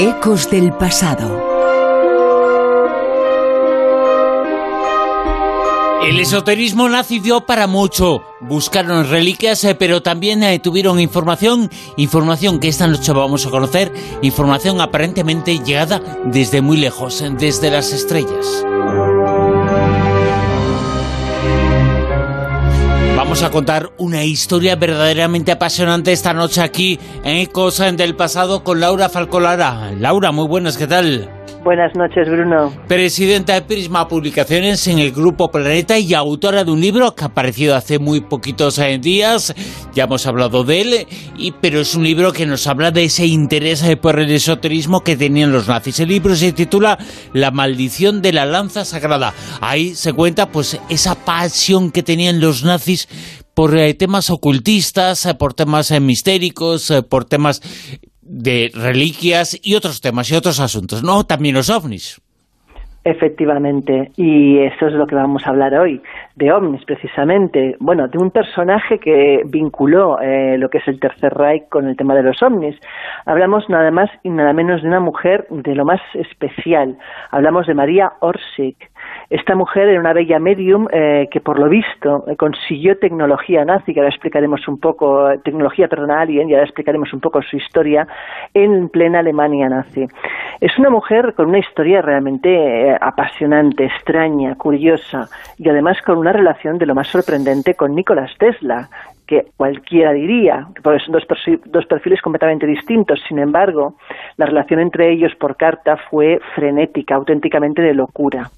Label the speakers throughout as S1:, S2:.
S1: Ecos del pasado.
S2: El esoterismo nació para mucho. Buscaron reliquias, eh, pero también eh, tuvieron información, información que esta noche vamos a conocer, información aparentemente llegada desde muy lejos, desde las estrellas. Vamos a contar una historia verdaderamente apasionante esta noche aquí en Ecos del Pasado con Laura Falcolara. Laura, muy buenas, ¿qué tal?
S3: Buenas noches, Bruno.
S2: Presidenta de Prisma Publicaciones en el Grupo Planeta y autora de un libro que ha aparecido hace muy poquitos eh, días. Ya hemos hablado de él, y, pero es un libro que nos habla de ese interés eh, por el esoterismo que tenían los nazis. El libro se titula La maldición de la lanza sagrada. Ahí se cuenta pues esa pasión que tenían los nazis por eh, temas ocultistas, por temas mistéricos, por temas de reliquias y otros temas y otros asuntos, ¿no? También los ovnis.
S3: Efectivamente, y eso es lo que vamos a hablar hoy, de ovnis precisamente, bueno, de un personaje que vinculó eh, lo que es el Tercer Reich con el tema de los ovnis. Hablamos nada más y nada menos de una mujer de lo más especial, hablamos de María Orsic, esta mujer era una bella medium eh, que, por lo visto, consiguió tecnología nazi, que ahora explicaremos un poco, tecnología, perdón, alien, y ahora explicaremos un poco su historia, en plena Alemania nazi. Es una mujer con una historia realmente eh, apasionante, extraña, curiosa, y además con una relación de lo más sorprendente con Nicolás Tesla, que cualquiera diría, porque son dos, dos, perfiles completamente distintos. Sin embargo, la relación entre ellos por carta fue frenética, auténticamente de locura.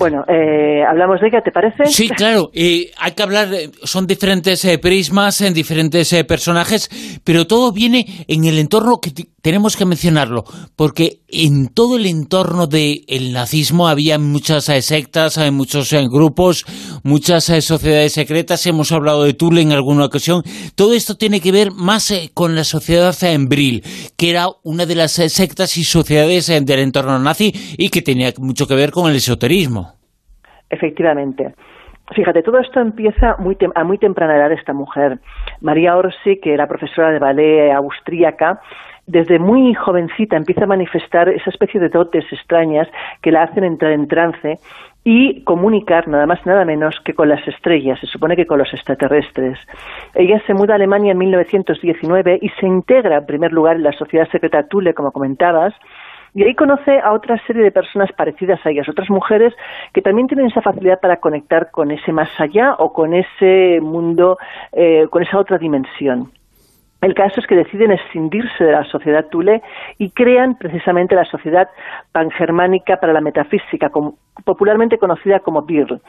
S3: Bueno, eh, hablamos de ella, ¿te parece?
S2: Sí, claro. hay que hablar, son diferentes eh, prismas, en diferentes eh, personajes, pero todo viene en el entorno que tenemos que mencionarlo, porque en todo el entorno del nazismo había muchas sectas, muchos grupos, muchas sociedades secretas. Hemos hablado de Tule en alguna ocasión. Todo esto tiene que ver más con la sociedad Embril, que era una de las sectas y sociedades del entorno nazi y que tenía mucho que ver con el esoterismo.
S3: Efectivamente. Fíjate, todo esto empieza muy a muy temprana edad de esta mujer. María Orsi, que era profesora de ballet austríaca, desde muy jovencita empieza a manifestar esa especie de dotes extrañas que la hacen entrar en trance y comunicar nada más nada menos que con las estrellas, se supone que con los extraterrestres. Ella se muda a Alemania en 1919 y se integra en primer lugar en la sociedad secreta Thule, como comentabas, y ahí conoce a otra serie de personas parecidas a ellas, otras mujeres que también tienen esa facilidad para conectar con ese más allá o con ese mundo, eh, con esa otra dimensión. El caso es que deciden escindirse de la sociedad Tule y crean precisamente la Sociedad Pangermánica para la Metafísica, popularmente conocida como BIRL.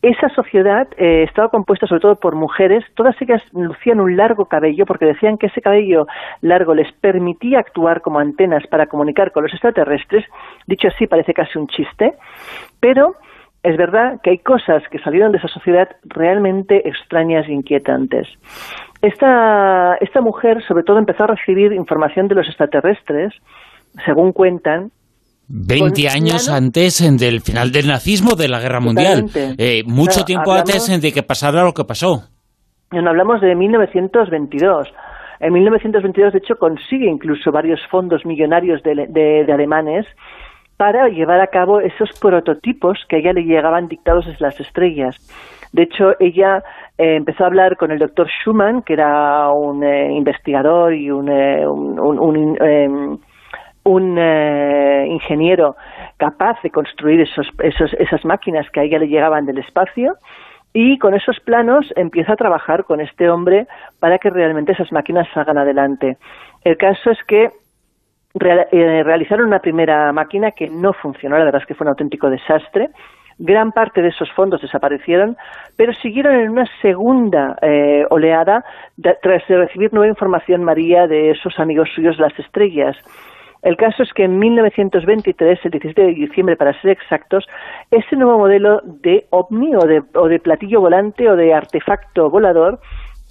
S3: Esa sociedad eh, estaba compuesta sobre todo por mujeres, todas ellas lucían un largo cabello porque decían que ese cabello largo les permitía actuar como antenas para comunicar con los extraterrestres, dicho así parece casi un chiste, pero es verdad que hay cosas que salieron de esa sociedad realmente extrañas e inquietantes. Esta, esta mujer sobre todo empezó a recibir información de los extraterrestres, según cuentan,
S2: 20 años antes del final del nazismo, de la guerra mundial. Eh, mucho tiempo antes de que pasara lo que pasó.
S3: No, hablamos de 1922. En 1922, de hecho, consigue incluso varios fondos millonarios de, alemanes para llevar a cabo esos prototipos que a ella le llegaban dictados desde las estrellas. De hecho, ella eh, empezó a hablar con el doctor Schumann, que era un eh, investigador y un, un em, un eh, ingeniero capaz de construir esos, esos, esas máquinas que a ella le llegaban del espacio y con esos planos empieza a trabajar con este hombre para que realmente esas máquinas salgan adelante. El caso es que eh, realizaron una primera máquina que no funcionó, la verdad es que fue un auténtico desastre. Gran parte de esos fondos desaparecieron, pero siguieron en una segunda eh, oleada tras recibir nueva información, María, de esos amigos suyos, las estrellas. El caso es que en 1923, el 17 de diciembre para ser exactos, ese nuevo modelo de ovni o de, o de platillo volante o de artefacto volador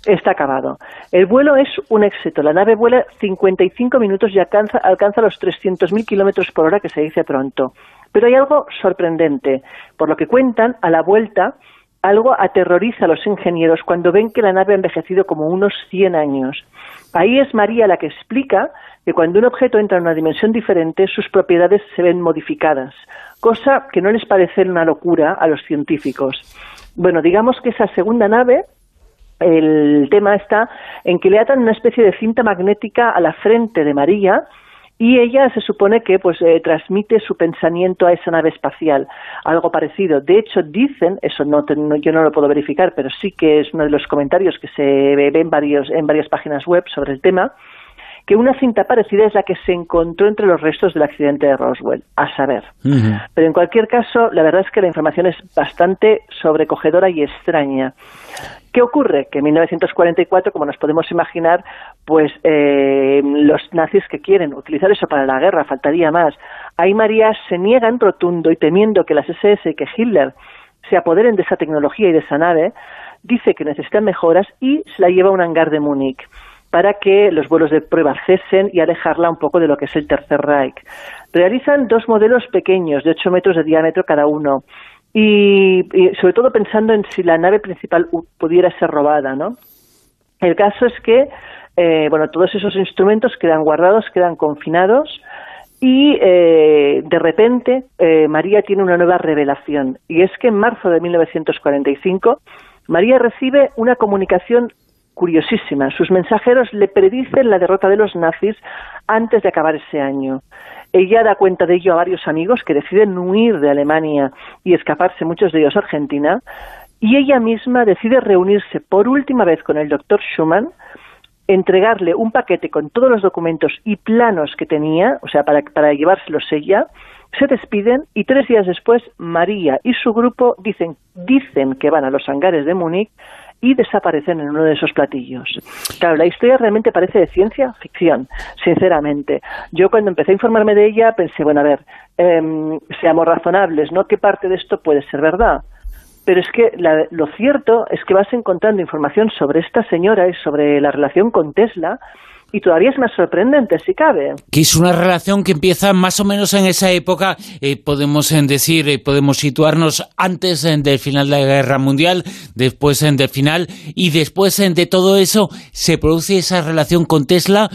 S3: está acabado. El vuelo es un éxito. La nave vuela 55 minutos y alcanza, alcanza los 300.000 kilómetros por hora, que se dice pronto. Pero hay algo sorprendente. Por lo que cuentan, a la vuelta algo aterroriza a los ingenieros cuando ven que la nave ha envejecido como unos 100 años. Ahí es María la que explica que cuando un objeto entra en una dimensión diferente, sus propiedades se ven modificadas, cosa que no les parece una locura a los científicos. Bueno, digamos que esa segunda nave, el tema está en que le atan una especie de cinta magnética a la frente de María, y ella se supone que pues eh, transmite su pensamiento a esa nave espacial, algo parecido. De hecho, dicen, eso no, yo no lo puedo verificar, pero sí que es uno de los comentarios que se ve en, varios, en varias páginas web sobre el tema, que una cinta parecida es la que se encontró entre los restos del accidente de Roswell, a saber. Pero en cualquier caso, la verdad es que la información es bastante sobrecogedora y extraña. ¿Qué ocurre? Que en 1944, como nos podemos imaginar, pues eh, los nazis que quieren utilizar eso para la guerra, faltaría más. Ahí María se niega en rotundo y temiendo que las SS y que Hitler se apoderen de esa tecnología y de esa nave, dice que necesitan mejoras y se la lleva a un hangar de Múnich para que los vuelos de prueba cesen y alejarla un poco de lo que es el Tercer Reich. Realizan dos modelos pequeños de 8 metros de diámetro cada uno y, sobre todo pensando en si la nave principal pudiera ser robada, ¿no? El caso es que, eh, bueno, todos esos instrumentos quedan guardados, quedan confinados y eh, de repente eh, María tiene una nueva revelación y es que en marzo de 1945 María recibe una comunicación curiosísima. Sus mensajeros le predicen la derrota de los nazis antes de acabar ese año. Ella da cuenta de ello a varios amigos que deciden huir de Alemania y escaparse, muchos de ellos a Argentina, y ella misma decide reunirse por última vez con el doctor Schumann, entregarle un paquete con todos los documentos y planos que tenía, o sea, para, para llevárselos ella, se despiden y tres días después María y su grupo dicen, dicen que van a los hangares de Múnich y desaparecen en uno de esos platillos. Claro, la historia realmente parece de ciencia ficción, sinceramente. Yo cuando empecé a informarme de ella pensé, bueno, a ver, em, seamos razonables, ¿no? ¿Qué parte de esto puede ser verdad? Pero es que lo cierto es que vas encontrando información sobre esta señora y sobre la relación con Tesla y todavía es más sorprendente, si cabe.
S2: Que es una relación que empieza más o menos en esa época, eh, podemos eh, decir, eh, podemos situarnos antes del final de la Guerra Mundial, después del final, y después de todo eso se produce esa relación con Tesla,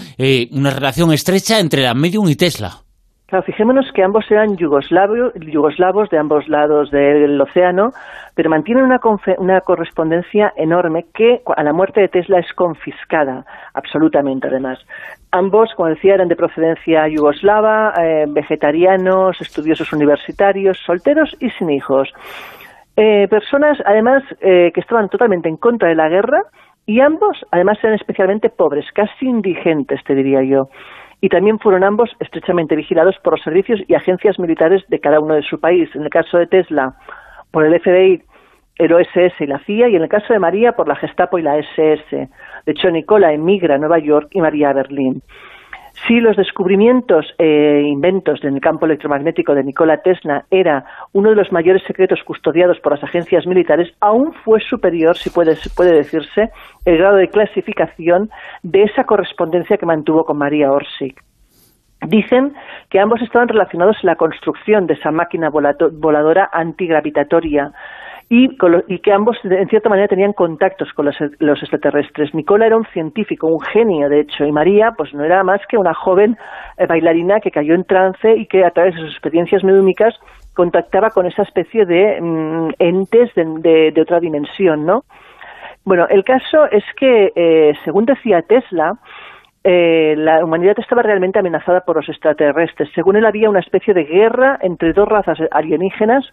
S2: una relación estrecha entre la Medium y Tesla.
S3: Claro, fijémonos que ambos eran yugoslavos de ambos lados del océano, pero mantienen una, una, correspondencia enorme que a la muerte de Tesla es confiscada, absolutamente además. Ambos, como decía, eran de procedencia yugoslava, eh, vegetarianos, estudiosos universitarios, solteros y sin hijos. Eh, personas, además, eh, que estaban totalmente en contra de la guerra y ambos, además, eran especialmente pobres, casi indigentes, te diría yo y también fueron ambos estrechamente vigilados por los servicios y agencias militares de cada uno de su país. En el caso de Tesla, por el FBI, el OSS y la CIA, y en el caso de María, por la Gestapo y la SS. De hecho, Nicola emigra a Nueva York y María a Berlín. Si los descubrimientos e inventos en el campo electromagnético de Nikola Tesla era uno de los mayores secretos custodiados por las agencias militares, aún fue superior, si puede, puede decirse, el grado de clasificación de esa correspondencia que mantuvo con María Orsic. Dicen que ambos estaban relacionados en la construcción de esa máquina voladora antigravitatoria y, que ambos, en cierta manera, tenían contactos con los, extraterrestres. Nicola era un científico, un genio, de hecho, y María, pues no era más que una joven eh, bailarina que cayó en trance y que a través de sus experiencias medúmicas contactaba con esa especie de mm, entes de, otra dimensión, ¿no? Bueno, el caso es que, eh, según decía Tesla, eh, la humanidad estaba realmente amenazada por los extraterrestres. Según él, había una especie de guerra entre dos razas alienígenas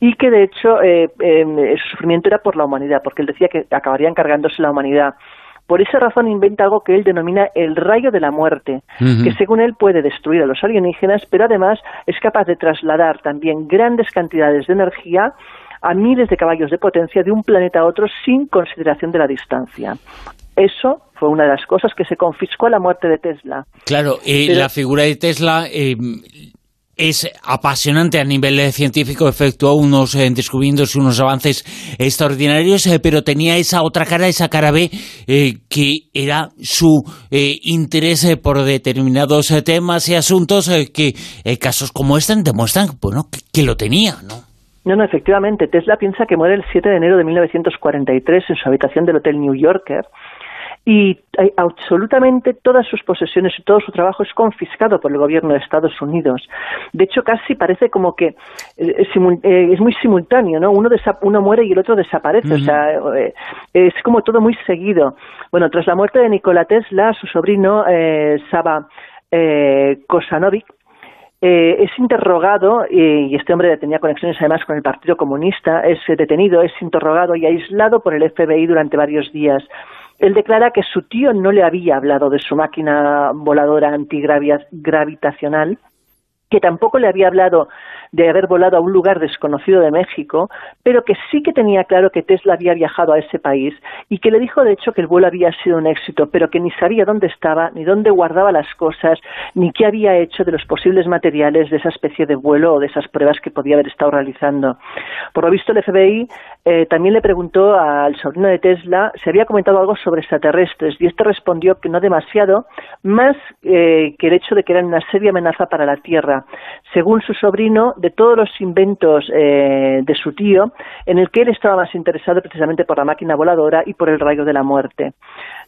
S3: y que, de hecho, eh, eh, su sufrimiento era por la humanidad, porque él decía que acabarían cargándose la humanidad. Por esa razón inventa algo que él denomina el rayo de la muerte, que según él puede destruir a los alienígenas, pero además es capaz de trasladar también grandes cantidades de energía a miles de caballos de potencia de un planeta a otro sin consideración de la distancia. Eso fue una de las cosas que se confiscó a la muerte de Tesla.
S2: Claro, y la figura de Tesla eh, es apasionante a nivel científico, efectuó unos eh, descubrimientos y unos avances extraordinarios, eh, pero tenía esa otra cara, esa cara B, que era su interés por determinados temas y asuntos que casos como este demuestran bueno, que, que lo tenía, ¿no?
S3: No, no, efectivamente. Tesla piensa que muere el 7 de enero de 1943 en su habitación del Hotel New Yorker y eh, absolutamente todas sus posesiones y todo su trabajo es confiscado por el gobierno de Estados Unidos. De hecho, casi parece como que eh, es muy simultáneo, ¿no? Uno, uno muere y el otro desaparece, o sea, es como todo muy seguido. Bueno, tras la muerte de Nikola Tesla, su sobrino Saba Kosanovic eh, es interrogado, y este hombre tenía conexiones además con el Partido Comunista, es detenido, es interrogado y aislado por el FBI durante varios días. Él declara que su tío no le había hablado de su máquina voladora antigravitacional, que tampoco le había hablado de haber volado a un lugar desconocido de México, pero que sí que tenía claro que Tesla había viajado a ese país y que le dijo de hecho que el vuelo había sido un éxito, pero que ni sabía dónde estaba, ni dónde guardaba las cosas, ni qué había hecho de los posibles materiales de esa especie de vuelo o de esas pruebas que podía haber estado realizando. Por lo visto el FBI eh, también le preguntó al sobrino de Tesla si había comentado algo sobre extraterrestres y este respondió que no demasiado, más eh, que el hecho de que eran una seria amenaza para la Tierra. Según su sobrino, de todos los inventos eh, de su tío, en el que él estaba más interesado precisamente por la máquina voladora y por el rayo de la muerte.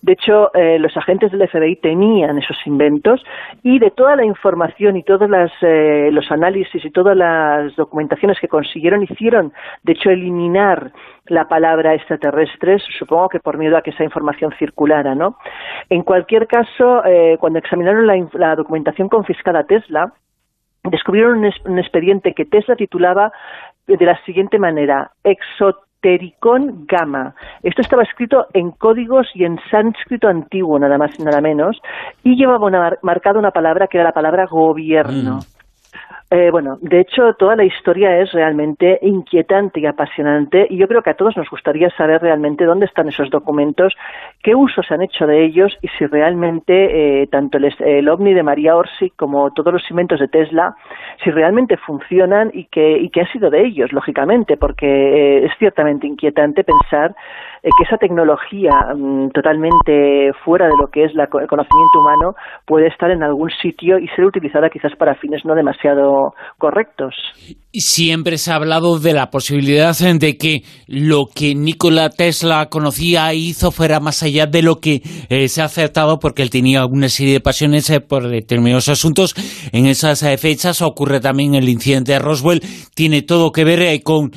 S3: De hecho, eh, los agentes del FBI tenían esos inventos y de toda la información y todos eh, los análisis y todas las documentaciones que consiguieron hicieron, de hecho, eliminar la palabra extraterrestres, supongo que por miedo a que esa información circulara, ¿no? En cualquier caso, cuando examinaron la, la documentación confiscada a Tesla, descubrieron un, expediente que Tesla titulaba de la siguiente manera, Exotericón Gamma. Esto estaba escrito en códigos y en sánscrito antiguo, nada más y nada menos, y llevaba una, marcada una palabra que era la palabra gobierno. Mm. Eh, bueno, de hecho, toda la historia es realmente inquietante y apasionante y yo creo que a todos nos gustaría saber realmente dónde están esos documentos, qué usos se han hecho de ellos y si realmente eh, tanto el, OVNI de María Orsi como todos los inventos de Tesla, si realmente funcionan y qué y ha sido de ellos, lógicamente, porque eh, es ciertamente inquietante pensar que esa tecnología mm, totalmente fuera de lo que es el conocimiento humano puede estar en algún sitio y ser utilizada quizás para fines no demasiado correctos.
S2: Siempre se ha hablado de la posibilidad de que lo que Nikola Tesla conocía e hizo fuera más allá de lo que eh, se ha acertado porque él tenía una serie de pasiones eh, por determinados asuntos. En esas eh, fechas ocurre también el incidente de Roswell. Tiene todo que ver con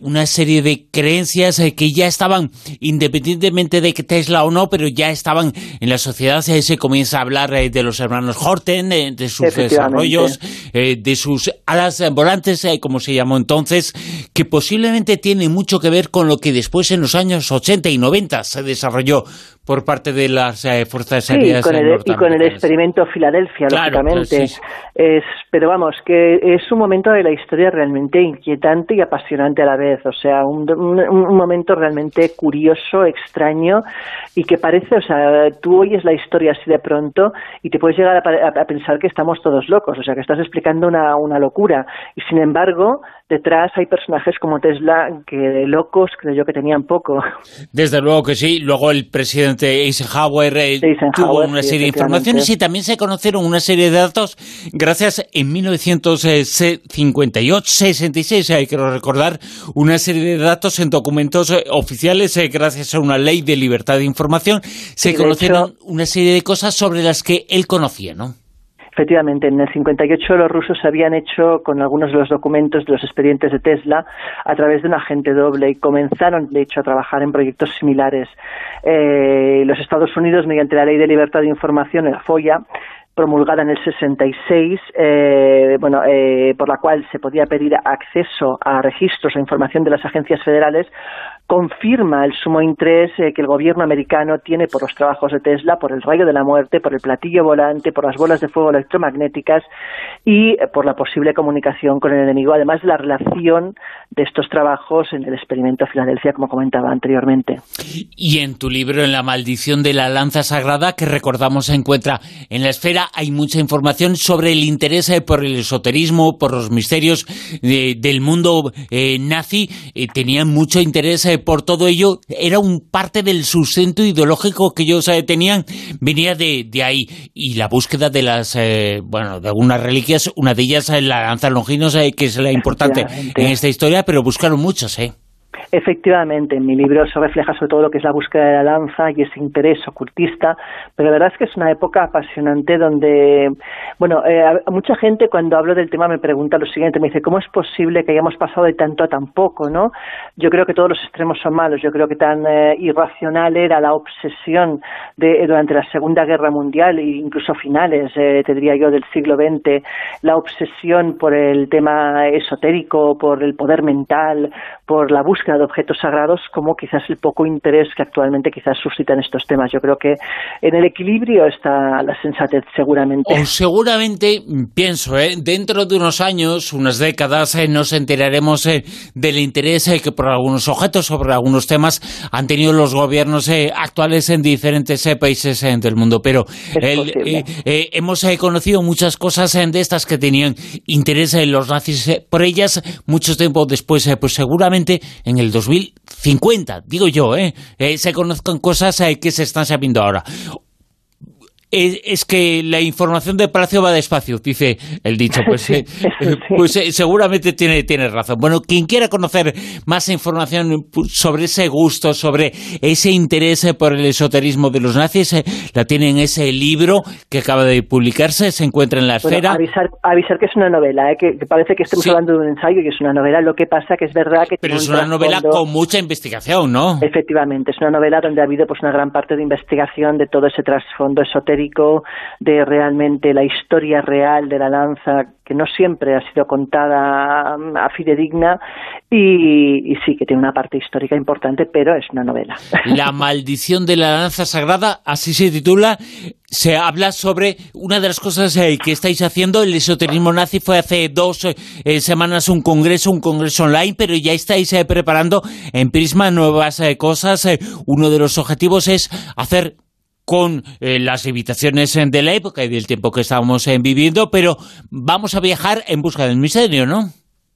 S2: una serie de creencias que ya estaban, independientemente de que Tesla o no, pero ya estaban en la sociedad. se comienza a hablar de los hermanos Horten, de sus desarrollos, de sus alas volantes, eh, como se llamó entonces, que posiblemente tiene mucho que ver con lo que después en los años 80 y 90 se desarrolló por parte de las eh, fuerzas aéreas
S3: sí, con el, y con el experimento Filadelfia, lógicamente. Es, pero vamos, que es un momento de la historia realmente inquietante y apasionante a la vez. O sea, un, un, momento realmente curioso, extraño y que parece, o sea, tú oyes la historia así de pronto y te puedes llegar a, pensar que estamos todos locos, o sea, que estás explicando una, una locura. Y sin embargo, detrás hay personajes como Tesla que de locos creo yo que tenían poco.
S2: Desde luego que sí. Luego el presidente Eisenhower, eh, tuvo una serie de informaciones y también se conocieron una serie de datos gracias en 1958, 66, hay que recordar, una serie de datos en documentos eh, oficiales eh, gracias a una ley de libertad de información. Se conocieron una serie de cosas sobre las que él conocía, ¿no?
S3: Efectivamente, en el 58 los rusos habían hecho con algunos de los documentos de los expedientes de Tesla a través de un agente doble y comenzaron, de hecho, a trabajar en proyectos similares. Eh, los Estados Unidos, mediante la Ley de Libertad de Información, la FOIA, promulgada en el 66, eh, bueno, eh, por la cual se podía pedir acceso a registros o información de las agencias federales, confirma el sumo interés eh, que el gobierno americano tiene por los trabajos de Tesla, por el rayo de la muerte, por el platillo volante, por las bolas de fuego electromagnéticas y por la posible comunicación con el enemigo, además de la relación de estos trabajos en el experimento de Filadelfia, como comentaba anteriormente.
S2: Y en tu libro, En la maldición de la lanza sagrada, que recordamos se encuentra en la esfera, hay mucha información sobre el interés eh, por el esoterismo, por los misterios del mundo nazi. tenían mucho interés por todo ello era un parte del sustento ideológico que ellos tenían, venía de, de, ahí. Y la búsqueda de las, bueno, de algunas reliquias, una de ellas la lanza longinos, que es la importante en esta historia, pero buscaron muchas, ¿eh?
S3: Efectivamente, en mi libro se refleja sobre todo lo que es la búsqueda de la lanza y ese interés ocultista, pero la verdad es que es una época apasionante donde, bueno, eh, mucha gente cuando hablo del tema me pregunta lo siguiente, me dice, ¿cómo es posible que hayamos pasado de tanto a tan poco, no? Yo creo que todos los extremos son malos, yo creo que tan eh, irracional era la obsesión de, durante la Segunda Guerra Mundial e incluso finales, eh, te diría yo, del siglo XX, la obsesión por el tema esotérico, por el poder mental, por la búsqueda de objetos sagrados como quizás el poco interés que actualmente quizás suscitan estos temas. Yo creo que en el equilibrio está la sensatez seguramente.
S2: O seguramente, pienso, ¿eh? dentro de unos años, unas décadas, eh, nos enteraremos eh, del interés eh, que por algunos objetos, sobre algunos temas, han tenido los gobiernos actuales en diferentes países del mundo. Pero hemos conocido muchas cosas de estas que tenían interés en los nazis por ellas mucho tiempo después, pues seguramente en el 2050, digo yo, ¿eh? eh se conozcan cosas eh, que se están sabiendo ahora es, que la información de Palacio va despacio, dice el dicho. Pues, eh, pues eh, seguramente tiene, tiene razón. Bueno, quien quiera conocer más información sobre ese gusto, sobre ese interés eh, por el esoterismo de los nazis, la tiene en ese libro que acaba de publicarse, se encuentra en la esfera.
S3: Avisar, avisar que es una novela, que, parece que estemos hablando de un ensayo y que es una novela. Lo que pasa que es verdad que...
S2: Pero es una novela con mucha investigación, ¿no?
S3: Efectivamente, es una novela donde ha habido pues una gran parte de investigación de todo ese trasfondo esotérico de realmente la historia real de la lanza, que no siempre ha sido contada mm, a fidedigna, y, y sí que tiene una parte histórica importante, pero es una novela.
S2: La maldición de la lanza sagrada, así se titula, se habla sobre una de las cosas eh, que estáis haciendo, el esoterismo nazi fue hace dos eh, semanas un congreso, un congreso online, pero ya estáis eh, preparando en Prisma nuevas cosas. uno de los objetivos es hacer con eh, las limitaciones eh, de la época y del tiempo que estamos eh, viviendo, pero vamos a viajar en busca del misterio, ¿no?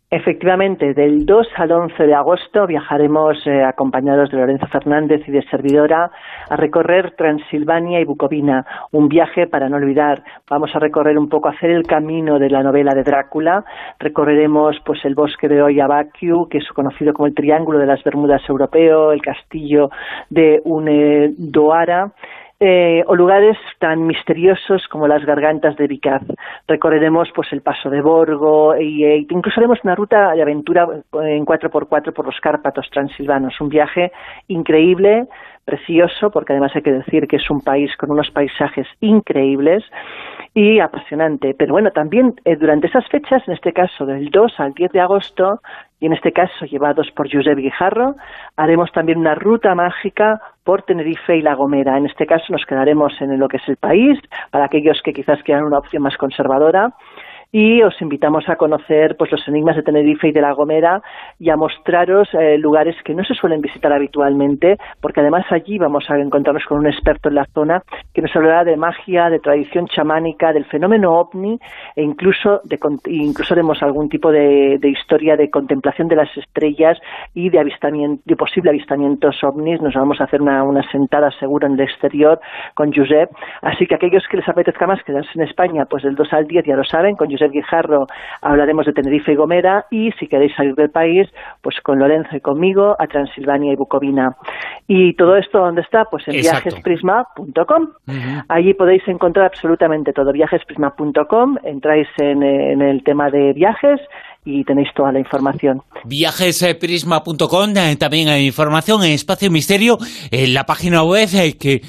S3: Efectivamente, del 2 al 11 de agosto viajaremos acompañados de Lorenzo Fernández y de servidora a recorrer Transilvania y Bucovina, un viaje para no olvidar. Vamos a recorrer un poco, hacer el camino de la novela de Drácula. Recorreremos pues el bosque de Oyabakiu, que es conocido como el Triángulo de las Bermudas europeo, el castillo de Unedoara eh, o lugares tan misteriosos como las gargantas de Vicaz. Recorreremos pues el paso de Borgo y e incluso haremos una ruta de aventura en 4x4 por los Cárpatos transilvanos, un viaje increíble, precioso, porque además hay que decir que es un país con unos paisajes increíbles y apasionante. Pero bueno, también eh, durante esas fechas, en este caso del 2 al 10 de agosto, y en este caso llevados por Josep Guijarro, haremos también una ruta mágica por Tenerife y La Gomera. En este caso nos quedaremos en lo que es el país, para aquellos que quizás quieran una opción más conservadora, y os invitamos a conocer pues los enigmas de Tenerife y de La Gomera y a mostraros eh, lugares que no se suelen visitar habitualmente, porque además allí vamos a encontrarnos con un experto en la zona que nos hablará de magia, de tradición chamánica, del fenómeno ovni e incluso de incluso haremos algún tipo de, historia de contemplación de las estrellas y de avistamiento, de posible avistamientos ovnis. Nos vamos a hacer una, una sentada seguro en el exterior con Josep. Así que aquellos que les apetezca más quedarse en España, pues del 2 al 10 ya lo saben, con Josep Hablaremos de Tenerife y Gomera y si queréis salir del país, pues con Lorenzo y conmigo a Transilvania y Bucovina. Y todo esto, ¿dónde está? Pues en viajesprisma.com. Allí podéis encontrar absolutamente todo. Viajesprisma.com, entráis en, en el tema de viajes y tenéis toda la información.
S2: Viajesprisma.com, eh, también hay información en Espacio Misterio, en la página web eh, que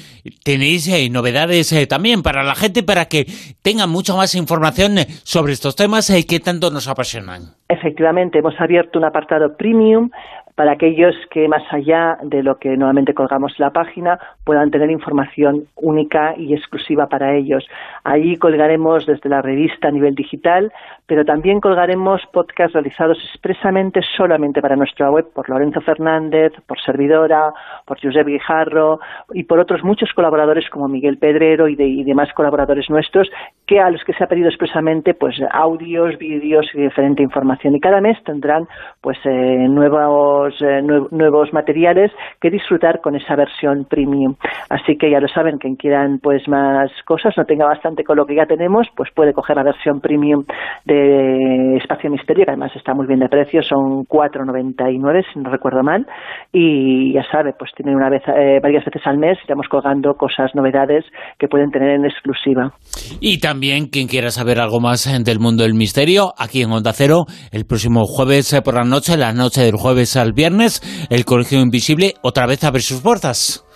S2: tenéis eh, novedades también para la gente, para que tengan mucha más información sobre estos temas que tanto nos apasionan.
S3: Efectivamente, hemos abierto un apartado premium para aquellos que más allá de lo que normalmente colgamos en la página puedan tener información única y exclusiva para ellos. Allí colgaremos desde la revista a nivel digital, pero también colgaremos podcasts realizados expresamente solamente para nuestra web por Lorenzo Fernández, por Servidora, por Josep Guijarro y por otros muchos colaboradores como Miguel Pedrero y, demás colaboradores nuestros que a los que se ha pedido expresamente pues audios, vídeos y diferente información y cada mes tendrán pues eh, nuevos nuevos, eh, nuevos materiales que disfrutar con esa versión premium. Así que ya lo saben, quien quieran pues más cosas, no tenga bastante con lo que ya tenemos, pues puede coger la versión premium de Espacio Misterio, que además está muy bien de precio, son 4,99 si no recuerdo mal, y ya sabe, pues tienen una vez, eh, varias veces al mes, estamos colgando cosas, novedades que pueden tener en exclusiva.
S2: Y también, quien quiera saber algo más del mundo del misterio, aquí en Onda Cero, el próximo jueves por la noche, la noche del jueves al viernes, el Colegio Invisible otra vez abre sus puertas.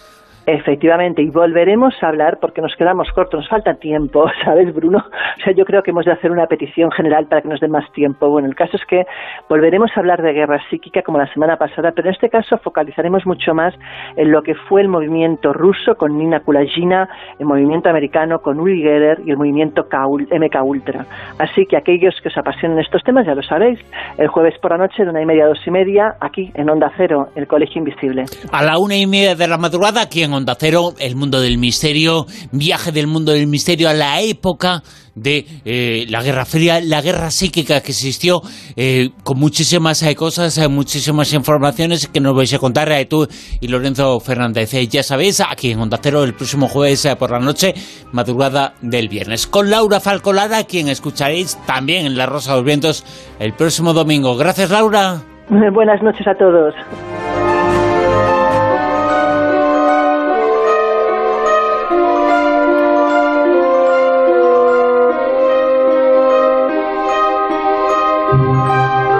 S3: Efectivamente, y volveremos a hablar porque nos quedamos cortos, nos falta tiempo, ¿sabes, Bruno? O sea, yo creo que hemos de hacer una petición general para que nos dé más tiempo. Bueno, el caso es que volveremos a hablar de guerra psíquica como la semana pasada, pero en este caso focalizaremos mucho más en lo que fue el movimiento ruso con Nina Kulagina, el movimiento americano con Uri Geller y el movimiento MK Ultra. Así que aquellos que os apasionen estos temas, ya lo sabéis, el jueves por la noche de una y media a dos y media, aquí en Onda Cero, el Colegio Invisible.
S2: A la una y media de la madrugada, aquí en Onda Cero, el mundo del misterio, viaje del mundo del misterio a la época de eh, la Guerra Fría, la guerra psíquica que existió, eh, con muchísimas eh, cosas, muchísimas informaciones que nos vais a contar tú y Lorenzo Fernández. ya sabéis, aquí en Onda Cero el próximo jueves por la noche, madrugada del viernes, con Laura Falcolada, quien escucharéis también en La Rosa de los Vientos el próximo domingo. Gracias, Laura.
S3: Buenas noches a todos.